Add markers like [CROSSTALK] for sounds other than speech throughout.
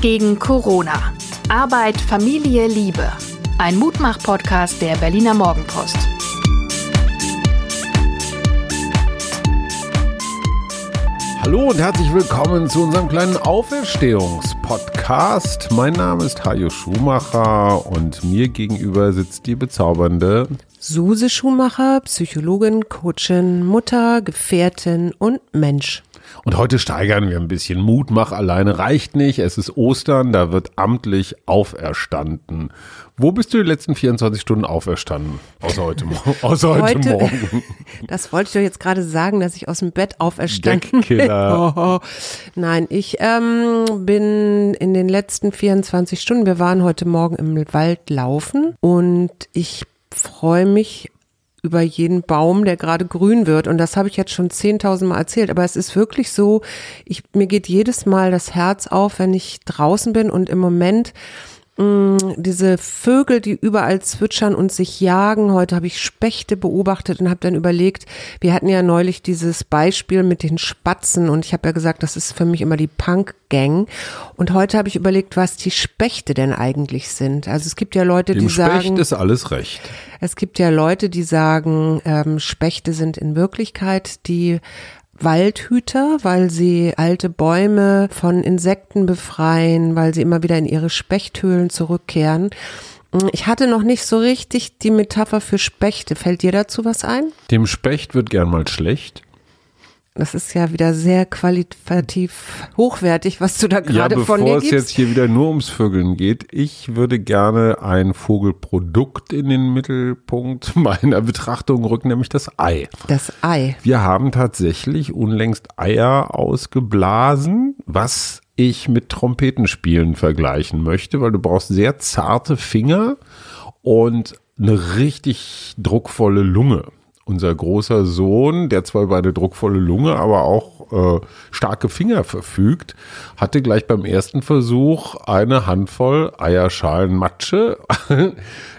Gegen Corona. Arbeit, Familie, Liebe. Ein Mutmach-Podcast der Berliner Morgenpost. Hallo und herzlich willkommen zu unserem kleinen Auferstehungspodcast. Mein Name ist Hajo Schumacher und mir gegenüber sitzt die bezaubernde Suse Schumacher, Psychologin, Coachin, Mutter, Gefährtin und Mensch. Und heute steigern wir ein bisschen. Mutmach alleine reicht nicht. Es ist Ostern, da wird amtlich auferstanden. Wo bist du die letzten 24 Stunden auferstanden? Außer heute, [LAUGHS] außer heute, heute Morgen. [LAUGHS] Das wollte ich doch jetzt gerade sagen, dass ich aus dem Bett auferstanden bin. [LAUGHS] Oh, nein, ich ähm, bin in den letzten 24 Stunden, wir waren heute Morgen im Wald laufen und ich freue mich über jeden Baum, der gerade grün wird. Und das habe ich jetzt schon 10.000 Mal erzählt. Aber es ist wirklich so, ich, mir geht jedes Mal das Herz auf, wenn ich draußen bin und im Moment Mm, diese Vögel, die überall zwitschern und sich jagen. Heute habe ich Spechte beobachtet und habe dann überlegt, wir hatten ja neulich dieses Beispiel mit den Spatzen und ich habe ja gesagt, das ist für mich immer die Punk-Gang. Und heute habe ich überlegt, was die Spechte denn eigentlich sind. Also es gibt ja Leute, Dem die Specht sagen. ist alles recht. Es gibt ja Leute, die sagen, ähm, Spechte sind in Wirklichkeit die Waldhüter, weil sie alte Bäume von Insekten befreien, weil sie immer wieder in ihre Spechthöhlen zurückkehren. Ich hatte noch nicht so richtig die Metapher für Spechte. Fällt dir dazu was ein? Dem Specht wird gern mal schlecht. Das ist ja wieder sehr qualitativ hochwertig, was du da gerade ja, von dir gibst. Bevor es jetzt hier wieder nur ums Vögeln geht, ich würde gerne ein Vogelprodukt in den Mittelpunkt [LAUGHS] meiner Betrachtung rücken, nämlich das Ei. Das Ei. Wir haben tatsächlich unlängst Eier ausgeblasen, was ich mit Trompetenspielen vergleichen möchte, weil du brauchst sehr zarte Finger und eine richtig druckvolle Lunge unser großer Sohn, der zwar über eine druckvolle Lunge, aber auch äh, starke Finger verfügt, hatte gleich beim ersten Versuch eine Handvoll Eierschalenmatsche [LAUGHS]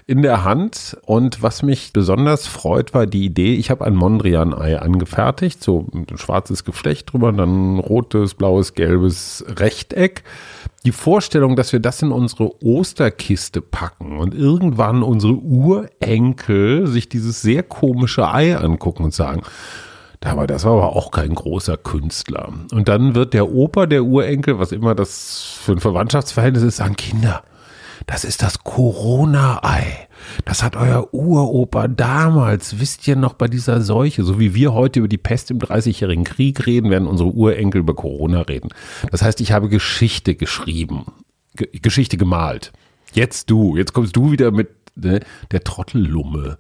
in der Hand. Und was mich besonders freut, war die Idee, ich habe ein Mondrian-Ei angefertigt, so ein schwarzes Geflecht drüber, dann ein rotes, blaues, gelbes Rechteck die Vorstellung, dass wir das in unsere Osterkiste packen und irgendwann unsere Urenkel sich dieses sehr komische Ei angucken und sagen, aber das war aber auch kein großer Künstler. Und dann wird der Opa, der Urenkel, was immer das für ein Verwandtschaftsverhältnis ist, sagen, Kinder, das ist das Corona-Ei. Das hat euer Uropa damals, wisst ihr noch, bei dieser Seuche, so wie wir heute über die Pest im Dreißigjährigen Krieg reden, werden unsere Urenkel über Corona reden. Das heißt, ich habe Geschichte geschrieben, G Geschichte gemalt. Jetzt du, jetzt kommst du wieder mit ne, der Trottellumme.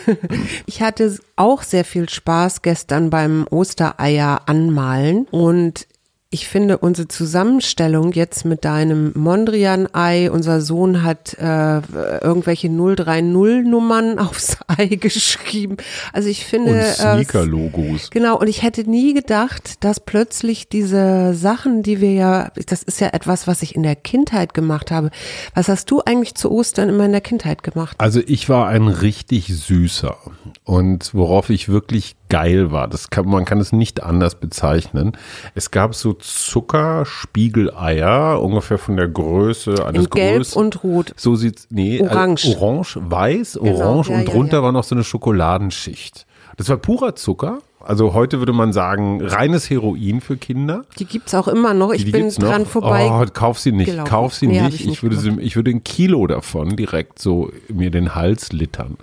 [LAUGHS] ich hatte auch sehr viel Spaß gestern beim Ostereier anmalen und ich finde unsere Zusammenstellung jetzt mit deinem Mondrian-Ei, unser Sohn hat äh, irgendwelche 030-Nummern [LAUGHS] aufs Ei geschrieben. Also ich finde. Und Sneaker-Logos. Äh, genau, und ich hätte nie gedacht, dass plötzlich diese Sachen, die wir ja, das ist ja etwas, was ich in der Kindheit gemacht habe. Was hast du eigentlich zu Ostern immer in der Kindheit gemacht? Also ich war ein richtig süßer. Und worauf ich wirklich geil war. Das kann, man kann es nicht anders bezeichnen. Es gab so Zuckerspiegeleier, ungefähr von der Größe eines In Gelb Größ und Rot. So sieht's, nee, orange. Äh, orange, weiß, genau, orange ja, und drunter ja, ja. war noch so eine Schokoladenschicht. Das war purer Zucker. Also heute würde man sagen, reines Heroin für Kinder. Die gibt es auch immer noch. Ich die bin dran noch. vorbei. Oh, kauf sie nicht, gelaufen. kauf sie nee, nicht. Ich, ich, würde sie, ich würde ein Kilo davon direkt so mir den Hals littern.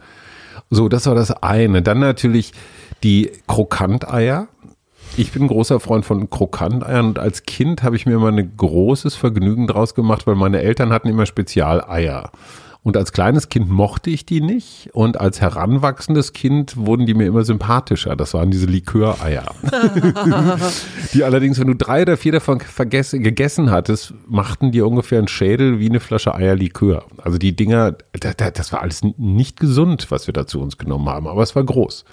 So, das war das eine. Dann natürlich die Krokanteier. Ich bin ein großer Freund von Krokanteiern und als Kind habe ich mir immer ein großes Vergnügen draus gemacht, weil meine Eltern hatten immer Spezialeier. Und als kleines Kind mochte ich die nicht. Und als heranwachsendes Kind wurden die mir immer sympathischer. Das waren diese Liköreier. [LAUGHS] die allerdings, wenn du drei oder vier davon gegessen hattest, machten dir ungefähr einen Schädel wie eine Flasche Eierlikör. Also die Dinger, das war alles nicht gesund, was wir da zu uns genommen haben. Aber es war groß.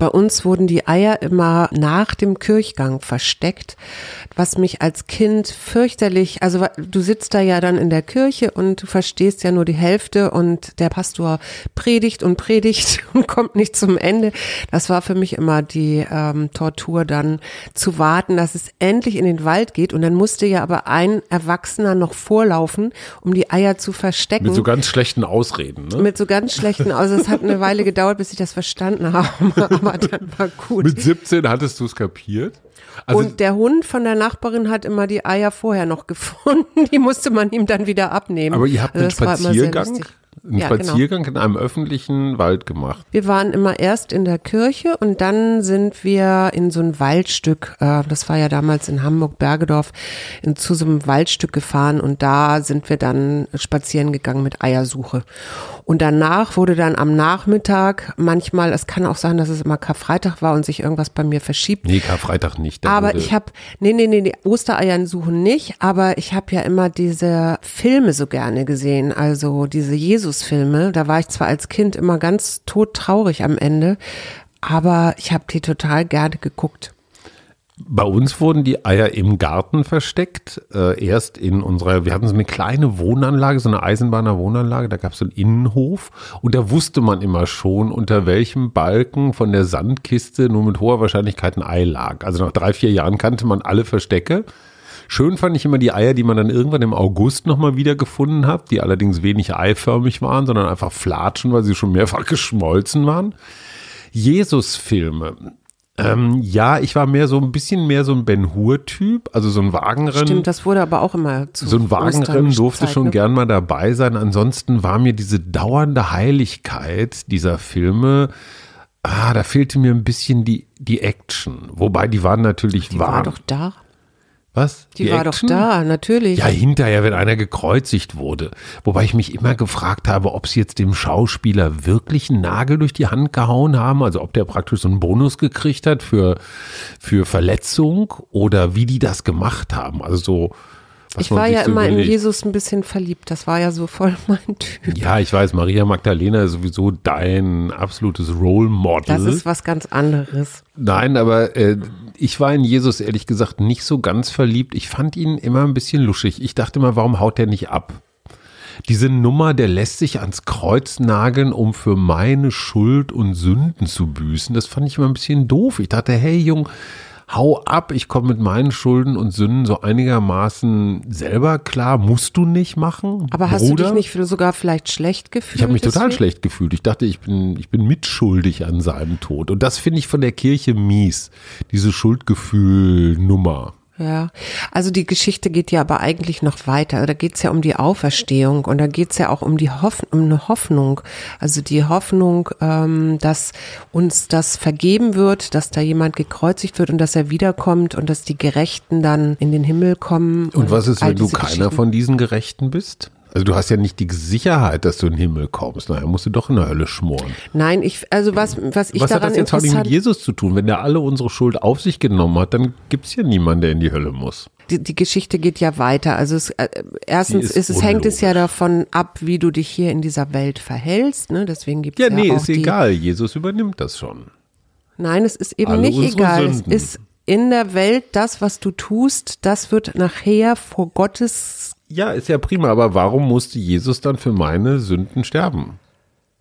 Bei uns wurden die Eier immer nach dem Kirchgang versteckt, was mich als Kind fürchterlich, also du sitzt da ja dann in der Kirche und du verstehst ja nur die Hälfte Hälfte und der Pastor predigt und predigt [LAUGHS] und kommt nicht zum Ende. Das war für mich immer die ähm, Tortur dann zu warten, dass es endlich in den Wald geht und dann musste ja aber ein Erwachsener noch vorlaufen, um die Eier zu verstecken. Mit so ganz schlechten Ausreden, ne? Mit so ganz schlechten Ausreden. Es hat eine Weile gedauert, bis ich das verstanden habe, [LAUGHS] aber dann war gut. Mit 17 hattest du es kapiert? Also und der Hund von der Nachbarin hat immer die Eier vorher noch [LAUGHS] gefunden. Die musste man ihm dann wieder abnehmen. Aber ihr habt also einen Spaziergang? Einen ja, genau. Spaziergang genau. in einem öffentlichen Wald gemacht. Wir waren immer erst in der Kirche und dann sind wir in so ein Waldstück, äh, das war ja damals in Hamburg-Bergedorf, zu so einem Waldstück gefahren und da sind wir dann spazieren gegangen mit Eiersuche. Und danach wurde dann am Nachmittag manchmal, es kann auch sein, dass es immer Karfreitag war und sich irgendwas bei mir verschiebt. Nee, Karfreitag nicht. Aber ich habe, nee, nee, nee, nee, Ostereiern suchen nicht, aber ich habe ja immer diese Filme so gerne gesehen, also diese Jesus Jesus-Filme. Da war ich zwar als Kind immer ganz todtraurig am Ende, aber ich habe die total gerne geguckt. Bei uns wurden die Eier im Garten versteckt. Äh, erst in unserer, wir hatten so eine kleine Wohnanlage, so eine Eisenbahner Wohnanlage, da gab es so einen Innenhof und da wusste man immer schon, unter welchem Balken von der Sandkiste nur mit hoher Wahrscheinlichkeit ein Ei lag. Also nach drei, vier Jahren kannte man alle Verstecke. Schön fand ich immer die Eier, die man dann irgendwann im August nochmal wieder gefunden hat, die allerdings wenig eiförmig waren, sondern einfach flatschen, weil sie schon mehrfach [LAUGHS] geschmolzen waren. Jesus-Filme. Ähm, ja, ich war mehr so ein bisschen mehr so ein Ben Hur-Typ, also so ein Wagenrennen. Stimmt, das wurde aber auch immer zu So ein Wagenrennen durfte Zeit, schon ne? gern mal dabei sein. Ansonsten war mir diese dauernde Heiligkeit dieser Filme, ah, da fehlte mir ein bisschen die, die Action. Wobei die waren natürlich die warm. war doch da. Was? Die, die war Action? doch da, natürlich. Ja, hinterher, wenn einer gekreuzigt wurde. Wobei ich mich immer gefragt habe, ob sie jetzt dem Schauspieler wirklich einen Nagel durch die Hand gehauen haben, also ob der praktisch so einen Bonus gekriegt hat für, für Verletzung oder wie die das gemacht haben. Also so. Ich war ja so immer überlegt. in Jesus ein bisschen verliebt. Das war ja so voll [LAUGHS] mein Typ. Ja, ich weiß, Maria Magdalena ist sowieso dein absolutes Role Model. Das ist was ganz anderes. Nein, aber äh, ich war in Jesus ehrlich gesagt nicht so ganz verliebt. Ich fand ihn immer ein bisschen luschig. Ich dachte mal, warum haut der nicht ab? Diese Nummer, der lässt sich ans Kreuz nageln, um für meine Schuld und Sünden zu büßen. Das fand ich immer ein bisschen doof. Ich dachte, hey Jung, hau ab, ich komme mit meinen Schulden und Sünden so einigermaßen selber klar, musst du nicht machen. Aber hast Bruder? du dich nicht sogar vielleicht schlecht gefühlt? Ich habe mich deswegen? total schlecht gefühlt. Ich dachte, ich bin, ich bin mitschuldig an seinem Tod. Und das finde ich von der Kirche mies, diese Schuldgefühl-Nummer. Ja, also die Geschichte geht ja aber eigentlich noch weiter. Da geht es ja um die Auferstehung und da geht es ja auch um die Hoff um eine Hoffnung. Also die Hoffnung, ähm, dass uns das vergeben wird, dass da jemand gekreuzigt wird und dass er wiederkommt und dass die Gerechten dann in den Himmel kommen. Und, und was ist, wenn du keiner von diesen Gerechten bist? Also du hast ja nicht die Sicherheit, dass du in den Himmel kommst. Naja, musst du doch in der Hölle schmoren. Nein, ich, also was, was ich was daran hat das jetzt auch mit Jesus zu tun? Wenn der alle unsere Schuld auf sich genommen hat, dann gibt es ja niemanden, der in die Hölle muss. Die, die Geschichte geht ja weiter. Also es, äh, erstens ist, ist es hängt es ja davon ab, wie du dich hier in dieser Welt verhältst. Ne? Deswegen gibt es ja, ja nee, ist egal. Jesus übernimmt das schon. Nein, es ist eben alle nicht egal. Sünden. Es ist in der Welt das, was du tust, das wird nachher vor Gottes ja, ist ja prima, aber warum musste Jesus dann für meine Sünden sterben?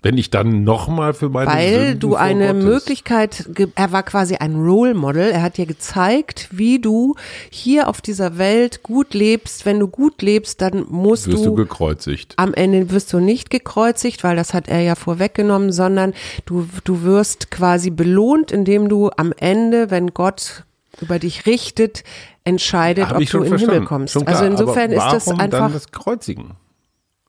Wenn ich dann nochmal für meine Weil Sünden Weil du eine Gottes Möglichkeit, er war quasi ein Role Model, er hat dir gezeigt, wie du hier auf dieser Welt gut lebst. Wenn du gut lebst, dann musst wirst du, du gekreuzigt. Am Ende wirst du nicht gekreuzigt, weil das hat er ja vorweggenommen, sondern du, du wirst quasi belohnt, indem du am Ende, wenn Gott über dich richtet, entscheidet, ob du in den Himmel kommst. Klar, also insofern ist das einfach. Dann das Kreuzigen?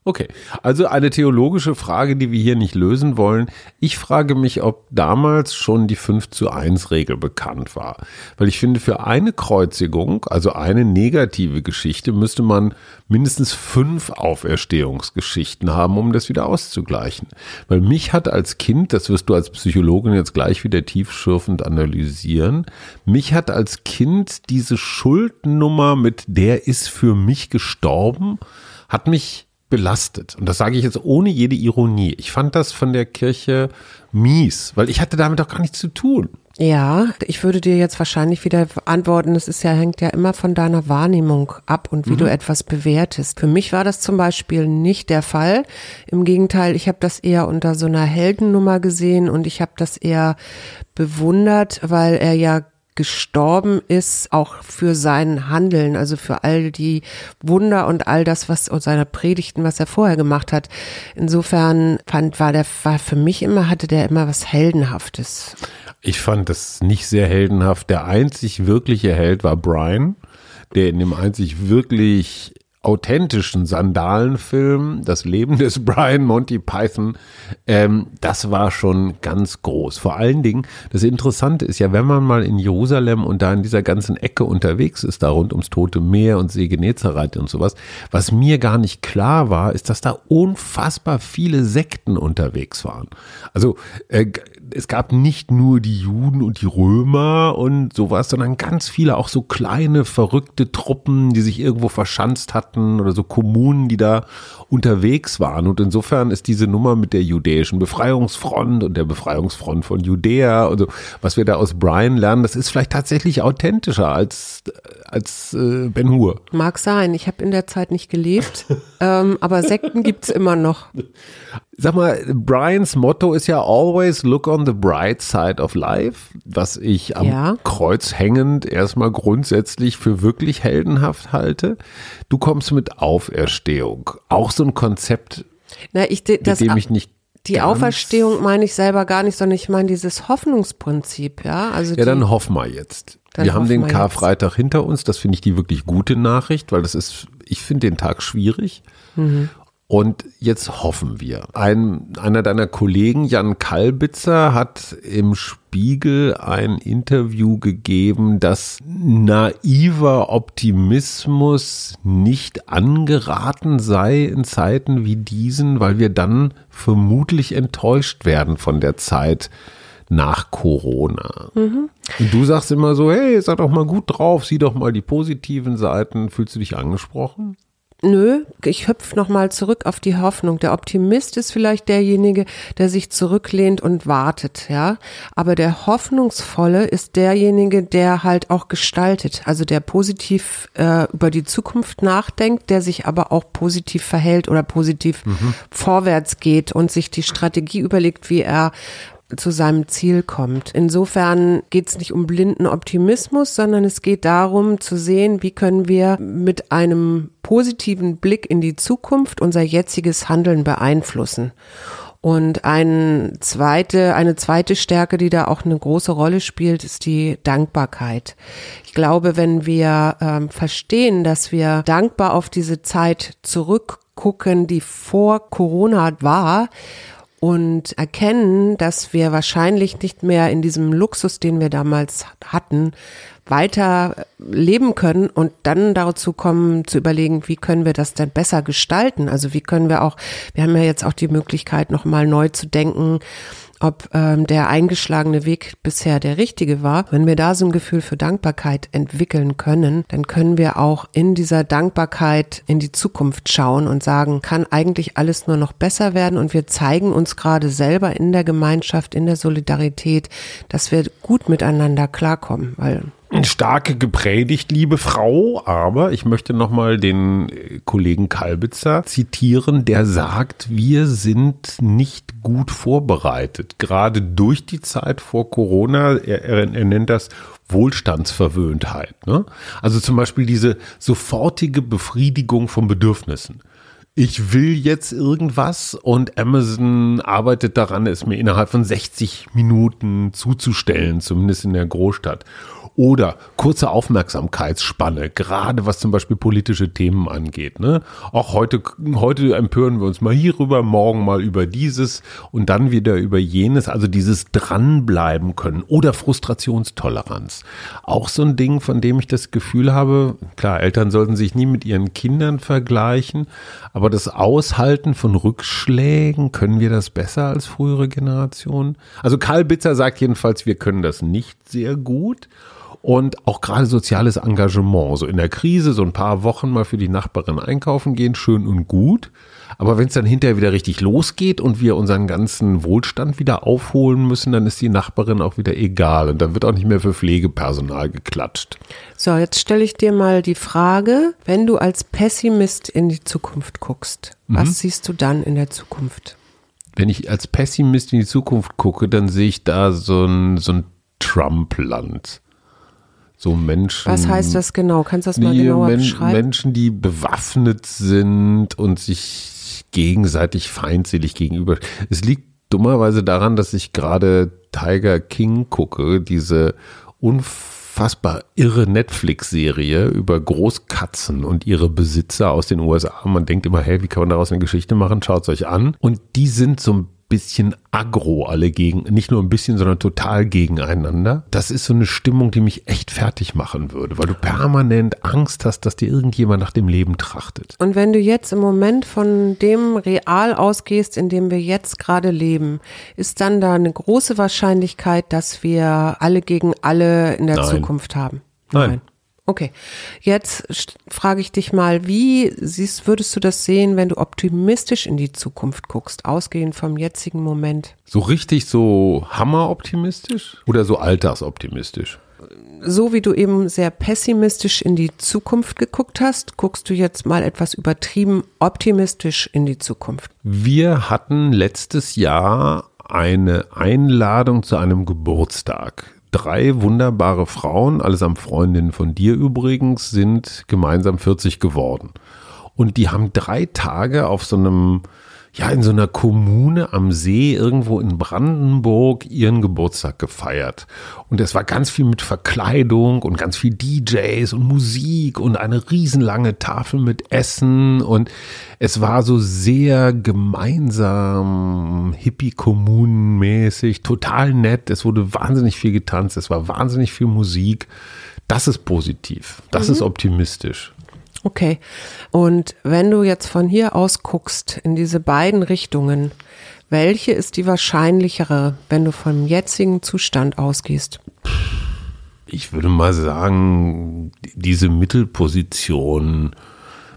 Okay, also eine theologische Frage, die wir hier nicht lösen wollen. Ich frage mich, ob damals schon die 5 zu 1 Regel bekannt war. Weil ich finde, für eine Kreuzigung, also eine negative Geschichte, müsste man mindestens fünf Auferstehungsgeschichten haben, um das wieder auszugleichen. Weil mich hat als Kind, das wirst du als Psychologin jetzt gleich wieder tiefschürfend analysieren, mich hat als Kind diese Schuldnummer mit der ist für mich gestorben, hat mich belastet. Und das sage ich jetzt ohne jede Ironie. Ich fand das von der Kirche mies, weil ich hatte damit auch gar nichts zu tun. Ja, ich würde dir jetzt wahrscheinlich wieder antworten, es ist ja, hängt ja immer von deiner Wahrnehmung ab und wie mhm. du etwas bewertest. Für mich war das zum Beispiel nicht der Fall. Im Gegenteil, ich habe das eher unter so einer Heldennummer gesehen und ich habe das eher bewundert, weil er ja gestorben ist, auch für sein Handeln, also für all die Wunder und all das, was und seine Predigten, was er vorher gemacht hat. Insofern fand, war der, war für mich immer, hatte der immer was Heldenhaftes. Ich fand das nicht sehr heldenhaft. Der einzig wirkliche Held war Brian, der in dem einzig wirklich authentischen Sandalenfilm, das Leben des [LAUGHS] Brian Monty Python, ähm, das war schon ganz groß. Vor allen Dingen, das Interessante ist ja, wenn man mal in Jerusalem und da in dieser ganzen Ecke unterwegs ist, da rund ums Tote Meer und See Genezareth und sowas, was mir gar nicht klar war, ist, dass da unfassbar viele Sekten unterwegs waren. Also äh, es gab nicht nur die Juden und die Römer und sowas, sondern ganz viele auch so kleine, verrückte Truppen, die sich irgendwo verschanzt hatten oder so Kommunen, die da unterwegs waren. Und insofern ist diese Nummer mit der judäischen Befreiungsfront und der Befreiungsfront von Judäa, also was wir da aus Brian lernen, das ist vielleicht tatsächlich authentischer als, als äh, Ben Hur. Mag sein, ich habe in der Zeit nicht gelebt, ähm, aber Sekten gibt's immer noch. [LAUGHS] Sag mal, Brians Motto ist ja always look on the bright side of life, was ich am ja. Kreuz hängend erstmal grundsätzlich für wirklich heldenhaft halte. Du kommst mit Auferstehung. Auch so ein Konzept, Na, ich, das, mit dem ich nicht die Auferstehung meine ich selber gar nicht, sondern ich meine dieses Hoffnungsprinzip, ja. Also ja, dann hoffen wir jetzt. wir haben den Karfreitag jetzt. hinter uns. Das finde ich die wirklich gute Nachricht, weil das ist, ich finde den Tag schwierig. Mhm. Und jetzt hoffen wir. Ein, einer deiner Kollegen, Jan Kalbitzer, hat im Spiegel ein Interview gegeben, dass naiver Optimismus nicht angeraten sei in Zeiten wie diesen, weil wir dann vermutlich enttäuscht werden von der Zeit nach Corona. Mhm. Und du sagst immer so, hey, sag doch mal gut drauf, sieh doch mal die positiven Seiten. Fühlst du dich angesprochen? Nö, ich hüpf nochmal zurück auf die Hoffnung. Der Optimist ist vielleicht derjenige, der sich zurücklehnt und wartet, ja. Aber der Hoffnungsvolle ist derjenige, der halt auch gestaltet, also der positiv äh, über die Zukunft nachdenkt, der sich aber auch positiv verhält oder positiv mhm. vorwärts geht und sich die Strategie überlegt, wie er zu seinem Ziel kommt. Insofern geht es nicht um blinden Optimismus, sondern es geht darum zu sehen, wie können wir mit einem positiven Blick in die Zukunft unser jetziges Handeln beeinflussen. Und ein zweite, eine zweite Stärke, die da auch eine große Rolle spielt, ist die Dankbarkeit. Ich glaube, wenn wir ähm, verstehen, dass wir dankbar auf diese Zeit zurückgucken, die vor Corona war, und erkennen, dass wir wahrscheinlich nicht mehr in diesem Luxus, den wir damals hatten, weiter leben können und dann dazu kommen zu überlegen, wie können wir das denn besser gestalten? Also wie können wir auch, wir haben ja jetzt auch die Möglichkeit, nochmal neu zu denken, ob ähm, der eingeschlagene Weg bisher der richtige war. Wenn wir da so ein Gefühl für Dankbarkeit entwickeln können, dann können wir auch in dieser Dankbarkeit in die Zukunft schauen und sagen, kann eigentlich alles nur noch besser werden und wir zeigen uns gerade selber in der Gemeinschaft, in der Solidarität, dass wir gut miteinander klarkommen, weil starke gepredigt, liebe Frau, aber ich möchte nochmal den äh, Kollegen Kalbitzer zitieren, der sagt, wir sind nicht gut vorbereitet, gerade durch die Zeit vor Corona. Er, er, er nennt das Wohlstandsverwöhntheit. Ne? Also zum Beispiel diese sofortige Befriedigung von Bedürfnissen ich will jetzt irgendwas und Amazon arbeitet daran, es mir innerhalb von 60 Minuten zuzustellen, zumindest in der Großstadt. Oder kurze Aufmerksamkeitsspanne, gerade was zum Beispiel politische Themen angeht. Ne? Auch heute, heute empören wir uns mal hierüber, morgen mal über dieses und dann wieder über jenes. Also dieses Dranbleiben können oder Frustrationstoleranz. Auch so ein Ding, von dem ich das Gefühl habe, klar, Eltern sollten sich nie mit ihren Kindern vergleichen, aber das Aushalten von Rückschlägen, können wir das besser als frühere Generationen? Also Karl Bitzer sagt jedenfalls, wir können das nicht sehr gut. Und auch gerade soziales Engagement, so in der Krise, so ein paar Wochen mal für die Nachbarin einkaufen gehen, schön und gut. Aber wenn es dann hinterher wieder richtig losgeht und wir unseren ganzen Wohlstand wieder aufholen müssen, dann ist die Nachbarin auch wieder egal und dann wird auch nicht mehr für Pflegepersonal geklatscht. So, jetzt stelle ich dir mal die Frage, wenn du als Pessimist in die Zukunft guckst, mhm. was siehst du dann in der Zukunft? Wenn ich als Pessimist in die Zukunft gucke, dann sehe ich da so ein, so ein Trump-Land so Menschen. Was heißt das genau? Kannst du das mal genauer Men beschreiben? Menschen, die bewaffnet sind und sich gegenseitig feindselig gegenüber. Es liegt dummerweise daran, dass ich gerade Tiger King gucke, diese unfassbar irre Netflix-Serie über Großkatzen und ihre Besitzer aus den USA. Man denkt immer, hey, wie kann man daraus eine Geschichte machen? Schaut es euch an. Und die sind so ein bisschen aggro alle gegen, nicht nur ein bisschen, sondern total gegeneinander. Das ist so eine Stimmung, die mich echt fertig machen würde, weil du permanent Angst hast, dass dir irgendjemand nach dem Leben trachtet. Und wenn du jetzt im Moment von dem Real ausgehst, in dem wir jetzt gerade leben, ist dann da eine große Wahrscheinlichkeit, dass wir alle gegen alle in der Nein. Zukunft haben? Nein. Nein. Okay, jetzt frage ich dich mal, wie siehst, würdest du das sehen, wenn du optimistisch in die Zukunft guckst, ausgehend vom jetzigen Moment? So richtig so hammeroptimistisch oder so alltagsoptimistisch? So wie du eben sehr pessimistisch in die Zukunft geguckt hast, guckst du jetzt mal etwas übertrieben optimistisch in die Zukunft. Wir hatten letztes Jahr eine Einladung zu einem Geburtstag drei wunderbare Frauen, allesamt Freundinnen von dir übrigens, sind gemeinsam 40 geworden. Und die haben drei Tage auf so einem ja in so einer Kommune am See irgendwo in Brandenburg ihren Geburtstag gefeiert. Und es war ganz viel mit Verkleidung und ganz viel DJs und Musik und eine riesenlange Tafel mit Essen und es war so sehr gemeinsam Hippie-Kommunenmäßig, total nett. Es wurde wahnsinnig viel getanzt, es war wahnsinnig viel Musik. Das ist positiv, das mhm. ist optimistisch. Okay. Und wenn du jetzt von hier aus guckst in diese beiden Richtungen, welche ist die wahrscheinlichere, wenn du vom jetzigen Zustand ausgehst? Ich würde mal sagen, diese Mittelposition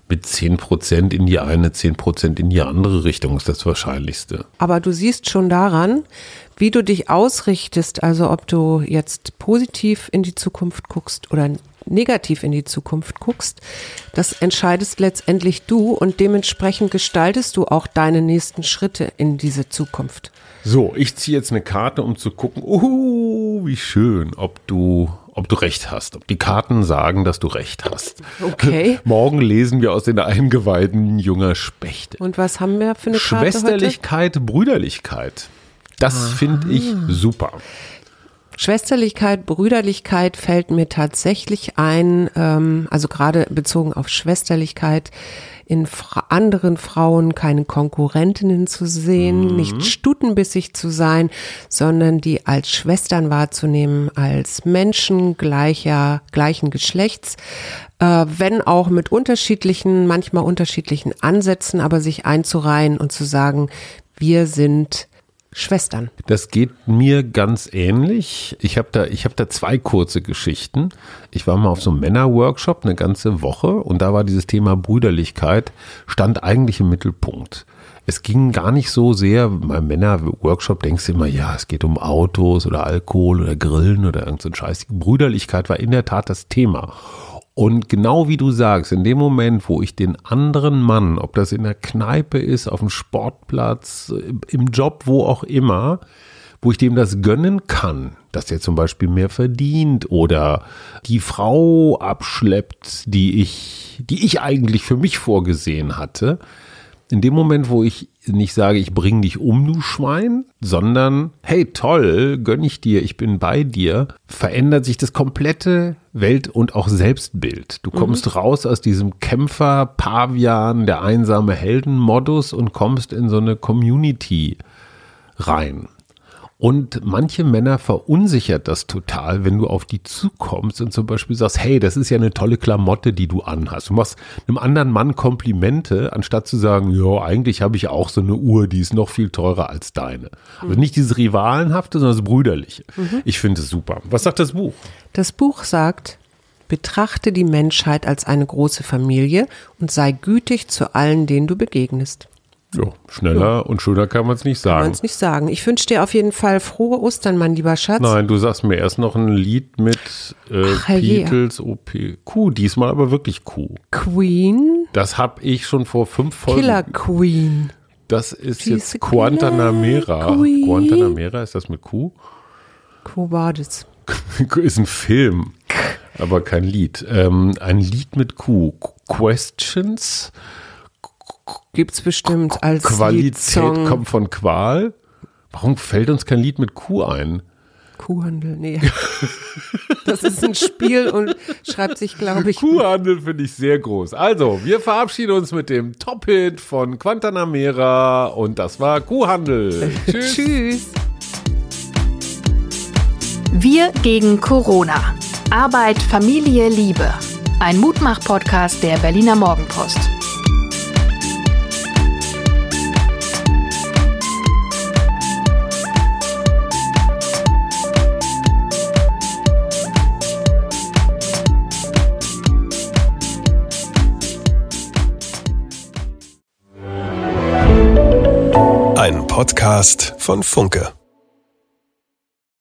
mit 10% in die eine, 10% in die andere Richtung ist das Wahrscheinlichste. Aber du siehst schon daran, wie du dich ausrichtest, also ob du jetzt positiv in die Zukunft guckst oder negativ in die Zukunft guckst, das entscheidest letztendlich du und dementsprechend gestaltest du auch deine nächsten Schritte in diese Zukunft. So, ich ziehe jetzt eine Karte, um zu gucken, uh, wie schön, ob du, ob du recht hast, ob die Karten sagen, dass du recht hast. Okay. [LAUGHS] Morgen lesen wir aus den Eingeweiden junger Spechte. Und was haben wir für eine Karte Schwesterlichkeit, heute? Brüderlichkeit. Das finde ich super. Schwesterlichkeit, Brüderlichkeit fällt mir tatsächlich ein, ähm, also gerade bezogen auf Schwesterlichkeit, in fra anderen Frauen keine Konkurrentinnen zu sehen, mhm. nicht stutenbissig zu sein, sondern die als Schwestern wahrzunehmen, als Menschen gleicher, gleichen Geschlechts, äh, wenn auch mit unterschiedlichen, manchmal unterschiedlichen Ansätzen, aber sich einzureihen und zu sagen, wir sind Schwestern. Das geht mir ganz ähnlich. Ich habe da, ich habe da zwei kurze Geschichten. Ich war mal auf so einem Männerworkshop eine ganze Woche und da war dieses Thema Brüderlichkeit stand eigentlich im Mittelpunkt. Es ging gar nicht so sehr, beim Männerworkshop denkst du immer, ja, es geht um Autos oder Alkohol oder Grillen oder irgendein so Scheiß. Brüderlichkeit war in der Tat das Thema. Und genau wie du sagst, in dem Moment, wo ich den anderen Mann, ob das in der Kneipe ist, auf dem Sportplatz, im Job, wo auch immer, wo ich dem das gönnen kann, dass er zum Beispiel mehr verdient oder die Frau abschleppt, die ich, die ich eigentlich für mich vorgesehen hatte, in dem Moment, wo ich nicht sage, ich bring dich um, du Schwein, sondern hey, toll, gönn ich dir, ich bin bei dir, verändert sich das komplette Welt- und auch Selbstbild. Du kommst mhm. raus aus diesem Kämpfer, Pavian, der einsame Helden-Modus und kommst in so eine Community rein. Und manche Männer verunsichert das total, wenn du auf die zukommst und zum Beispiel sagst, hey, das ist ja eine tolle Klamotte, die du anhast. Du machst einem anderen Mann Komplimente, anstatt zu sagen, ja, eigentlich habe ich auch so eine Uhr, die ist noch viel teurer als deine. Also nicht dieses Rivalenhafte, sondern das Brüderliche. Mhm. Ich finde es super. Was sagt das Buch? Das Buch sagt, betrachte die Menschheit als eine große Familie und sei gütig zu allen, denen du begegnest. Ja, schneller ja. und schöner kann man es nicht sagen. Kann man es nicht sagen. Ich wünsche dir auf jeden Fall frohe Ostern, mein lieber Schatz. Nein, du sagst mir erst noch ein Lied mit äh, Ach, Beatles, OP. Q, diesmal aber wirklich Q. Queen? Das habe ich schon vor fünf Folgen. Killer Queen. Das ist She's jetzt Guantanamera. Guantanamera, ist das mit Q? Q war das. ist ein Film, aber kein Lied. Ähm, ein Lied mit Q. Questions? Gibt es bestimmt als Qualität kommt von Qual. Warum fällt uns kein Lied mit Kuh ein? Kuhhandel, nee. [LAUGHS] Das ist ein Spiel und schreibt sich, glaube ich. Kuhhandel finde ich sehr groß. Also, wir verabschieden uns mit dem Top-Hit von Quantanamera und das war Kuhhandel. [LAUGHS] Tschüss. Tschüss. Wir gegen Corona. Arbeit, Familie, Liebe. Ein Mutmach-Podcast der Berliner Morgenpost. Podcast von Funke.